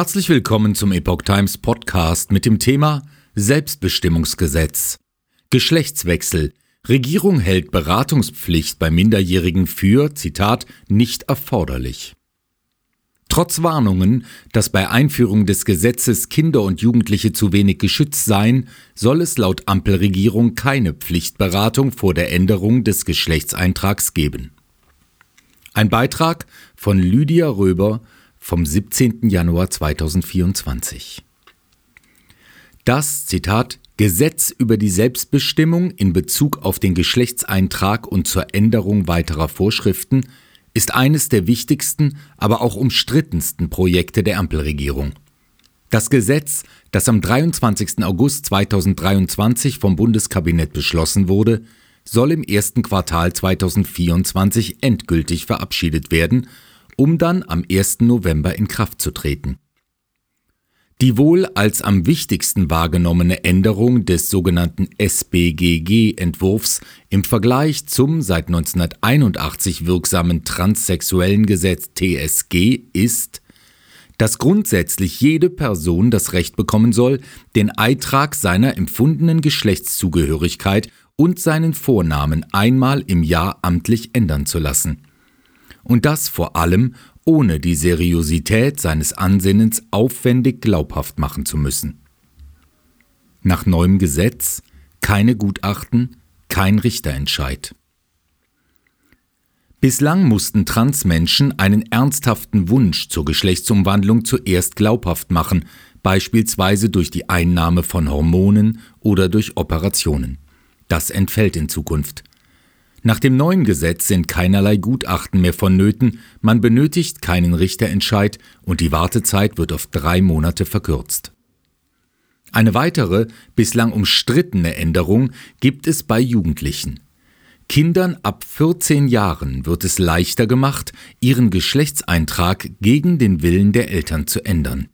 Herzlich willkommen zum Epoch Times Podcast mit dem Thema Selbstbestimmungsgesetz. Geschlechtswechsel. Regierung hält Beratungspflicht bei Minderjährigen für, Zitat, nicht erforderlich. Trotz Warnungen, dass bei Einführung des Gesetzes Kinder und Jugendliche zu wenig geschützt seien, soll es laut Ampelregierung keine Pflichtberatung vor der Änderung des Geschlechtseintrags geben. Ein Beitrag von Lydia Röber vom 17. Januar 2024. Das, Zitat, Gesetz über die Selbstbestimmung in Bezug auf den Geschlechtseintrag und zur Änderung weiterer Vorschriften ist eines der wichtigsten, aber auch umstrittensten Projekte der Ampelregierung. Das Gesetz, das am 23. August 2023 vom Bundeskabinett beschlossen wurde, soll im ersten Quartal 2024 endgültig verabschiedet werden, um dann am 1. November in Kraft zu treten. Die wohl als am wichtigsten wahrgenommene Änderung des sogenannten SBGG-Entwurfs im Vergleich zum seit 1981 wirksamen transsexuellen Gesetz TSG ist, dass grundsätzlich jede Person das Recht bekommen soll, den Eintrag seiner empfundenen Geschlechtszugehörigkeit und seinen Vornamen einmal im Jahr amtlich ändern zu lassen. Und das vor allem ohne die Seriosität seines Ansinnens aufwendig glaubhaft machen zu müssen. Nach neuem Gesetz keine Gutachten, kein Richterentscheid. Bislang mussten Transmenschen einen ernsthaften Wunsch zur Geschlechtsumwandlung zuerst glaubhaft machen, beispielsweise durch die Einnahme von Hormonen oder durch Operationen. Das entfällt in Zukunft. Nach dem neuen Gesetz sind keinerlei Gutachten mehr vonnöten, man benötigt keinen Richterentscheid und die Wartezeit wird auf drei Monate verkürzt. Eine weitere, bislang umstrittene Änderung gibt es bei Jugendlichen. Kindern ab 14 Jahren wird es leichter gemacht, ihren Geschlechtseintrag gegen den Willen der Eltern zu ändern.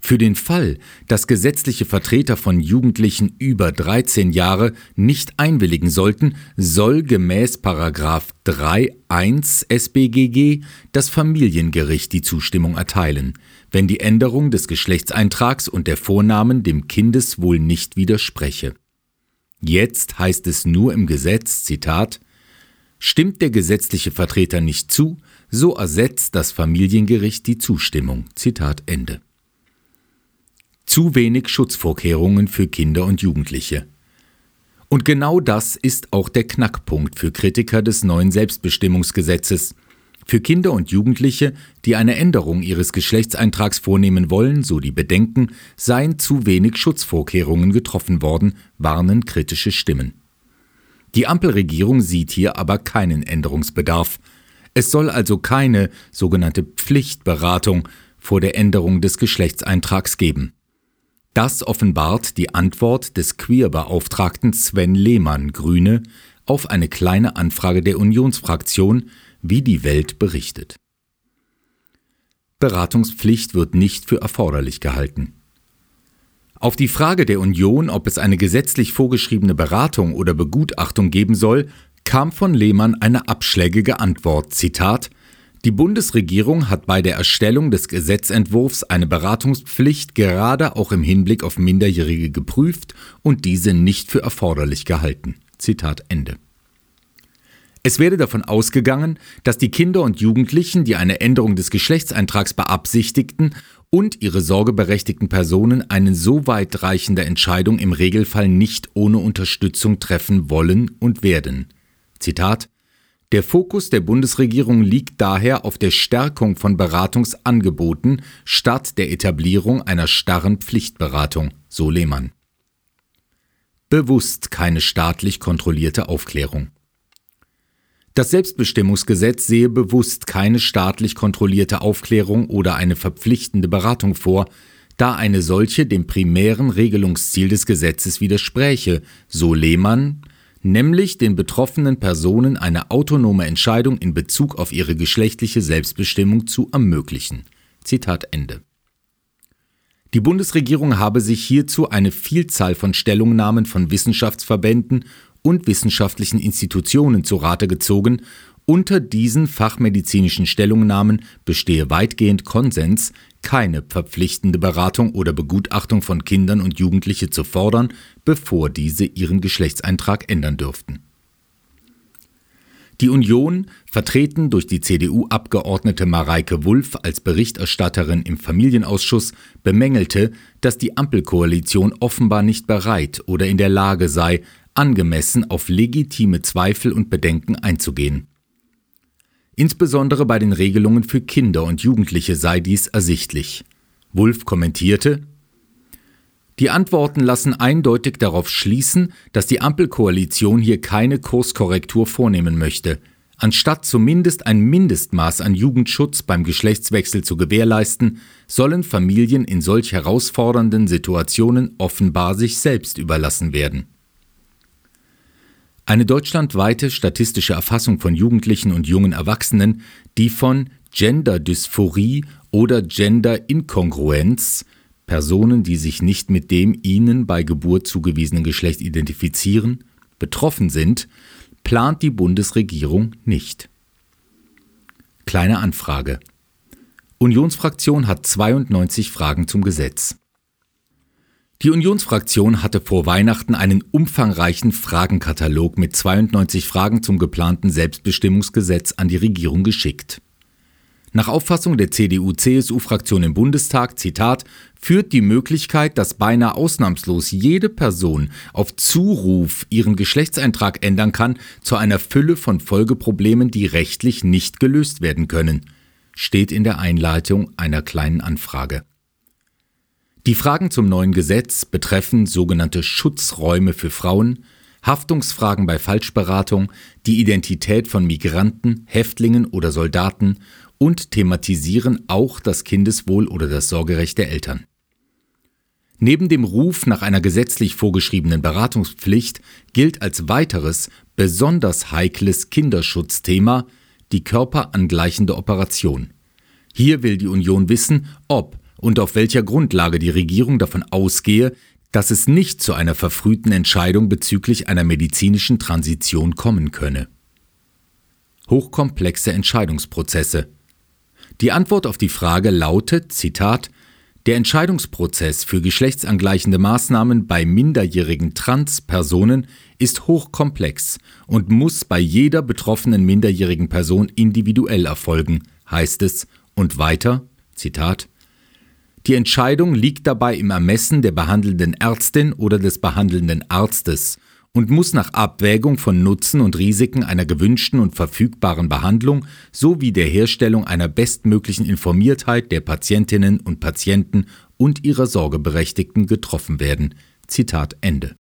Für den Fall, dass gesetzliche Vertreter von Jugendlichen über 13 Jahre nicht einwilligen sollten, soll gemäß 3.1 SBGG das Familiengericht die Zustimmung erteilen, wenn die Änderung des Geschlechtseintrags und der Vornamen dem Kindeswohl nicht widerspreche. Jetzt heißt es nur im Gesetz, Zitat, Stimmt der gesetzliche Vertreter nicht zu, so ersetzt das Familiengericht die Zustimmung. Zitat Ende zu wenig Schutzvorkehrungen für Kinder und Jugendliche. Und genau das ist auch der Knackpunkt für Kritiker des neuen Selbstbestimmungsgesetzes. Für Kinder und Jugendliche, die eine Änderung ihres Geschlechtseintrags vornehmen wollen, so die Bedenken, seien zu wenig Schutzvorkehrungen getroffen worden, warnen kritische Stimmen. Die Ampelregierung sieht hier aber keinen Änderungsbedarf. Es soll also keine sogenannte Pflichtberatung vor der Änderung des Geschlechtseintrags geben. Das offenbart die Antwort des Queer-Beauftragten Sven Lehmann, Grüne, auf eine kleine Anfrage der Unionsfraktion, wie die Welt berichtet. Beratungspflicht wird nicht für erforderlich gehalten. Auf die Frage der Union, ob es eine gesetzlich vorgeschriebene Beratung oder Begutachtung geben soll, kam von Lehmann eine abschlägige Antwort. Zitat die Bundesregierung hat bei der Erstellung des Gesetzentwurfs eine Beratungspflicht gerade auch im Hinblick auf Minderjährige geprüft und diese nicht für erforderlich gehalten. Zitat Ende. Es werde davon ausgegangen, dass die Kinder und Jugendlichen, die eine Änderung des Geschlechtseintrags beabsichtigten und ihre sorgeberechtigten Personen eine so weitreichende Entscheidung im Regelfall nicht ohne Unterstützung treffen wollen und werden. Zitat der Fokus der Bundesregierung liegt daher auf der Stärkung von Beratungsangeboten statt der Etablierung einer starren Pflichtberatung, so Lehmann. Bewusst keine staatlich kontrollierte Aufklärung. Das Selbstbestimmungsgesetz sehe bewusst keine staatlich kontrollierte Aufklärung oder eine verpflichtende Beratung vor, da eine solche dem primären Regelungsziel des Gesetzes widerspräche, so Lehmann, nämlich den betroffenen Personen eine autonome Entscheidung in Bezug auf ihre geschlechtliche Selbstbestimmung zu ermöglichen. Zitat Ende. Die Bundesregierung habe sich hierzu eine Vielzahl von Stellungnahmen von Wissenschaftsverbänden und wissenschaftlichen Institutionen zu Rate gezogen Unter diesen fachmedizinischen Stellungnahmen bestehe weitgehend Konsens, keine verpflichtende Beratung oder Begutachtung von Kindern und Jugendliche zu fordern, bevor diese ihren Geschlechtseintrag ändern dürften. Die Union, vertreten durch die CDU-Abgeordnete Mareike Wulff als Berichterstatterin im Familienausschuss, bemängelte, dass die Ampelkoalition offenbar nicht bereit oder in der Lage sei, angemessen auf legitime Zweifel und Bedenken einzugehen. Insbesondere bei den Regelungen für Kinder und Jugendliche sei dies ersichtlich. Wulff kommentierte, die Antworten lassen eindeutig darauf schließen, dass die Ampelkoalition hier keine Kurskorrektur vornehmen möchte. Anstatt zumindest ein Mindestmaß an Jugendschutz beim Geschlechtswechsel zu gewährleisten, sollen Familien in solch herausfordernden Situationen offenbar sich selbst überlassen werden. Eine deutschlandweite statistische Erfassung von Jugendlichen und jungen Erwachsenen, die von Genderdysphorie oder Genderinkongruenz Personen, die sich nicht mit dem ihnen bei Geburt zugewiesenen Geschlecht identifizieren, betroffen sind, plant die Bundesregierung nicht. Kleine Anfrage. Unionsfraktion hat 92 Fragen zum Gesetz. Die Unionsfraktion hatte vor Weihnachten einen umfangreichen Fragenkatalog mit 92 Fragen zum geplanten Selbstbestimmungsgesetz an die Regierung geschickt. Nach Auffassung der CDU-CSU-Fraktion im Bundestag, Zitat, führt die Möglichkeit, dass beinahe ausnahmslos jede Person auf Zuruf ihren Geschlechtseintrag ändern kann, zu einer Fülle von Folgeproblemen, die rechtlich nicht gelöst werden können, steht in der Einleitung einer kleinen Anfrage. Die Fragen zum neuen Gesetz betreffen sogenannte Schutzräume für Frauen, Haftungsfragen bei Falschberatung, die Identität von Migranten, Häftlingen oder Soldaten und thematisieren auch das Kindeswohl oder das Sorgerecht der Eltern. Neben dem Ruf nach einer gesetzlich vorgeschriebenen Beratungspflicht gilt als weiteres besonders heikles Kinderschutzthema die körperangleichende Operation. Hier will die Union wissen, ob und auf welcher Grundlage die Regierung davon ausgehe, dass es nicht zu einer verfrühten Entscheidung bezüglich einer medizinischen Transition kommen könne. Hochkomplexe Entscheidungsprozesse die Antwort auf die Frage lautet, Zitat, der Entscheidungsprozess für geschlechtsangleichende Maßnahmen bei minderjährigen Transpersonen ist hochkomplex und muss bei jeder betroffenen minderjährigen Person individuell erfolgen, heißt es, und weiter, Zitat, die Entscheidung liegt dabei im Ermessen der behandelnden Ärztin oder des behandelnden Arztes und muss nach Abwägung von Nutzen und Risiken einer gewünschten und verfügbaren Behandlung sowie der Herstellung einer bestmöglichen Informiertheit der Patientinnen und Patienten und ihrer Sorgeberechtigten getroffen werden. Zitat Ende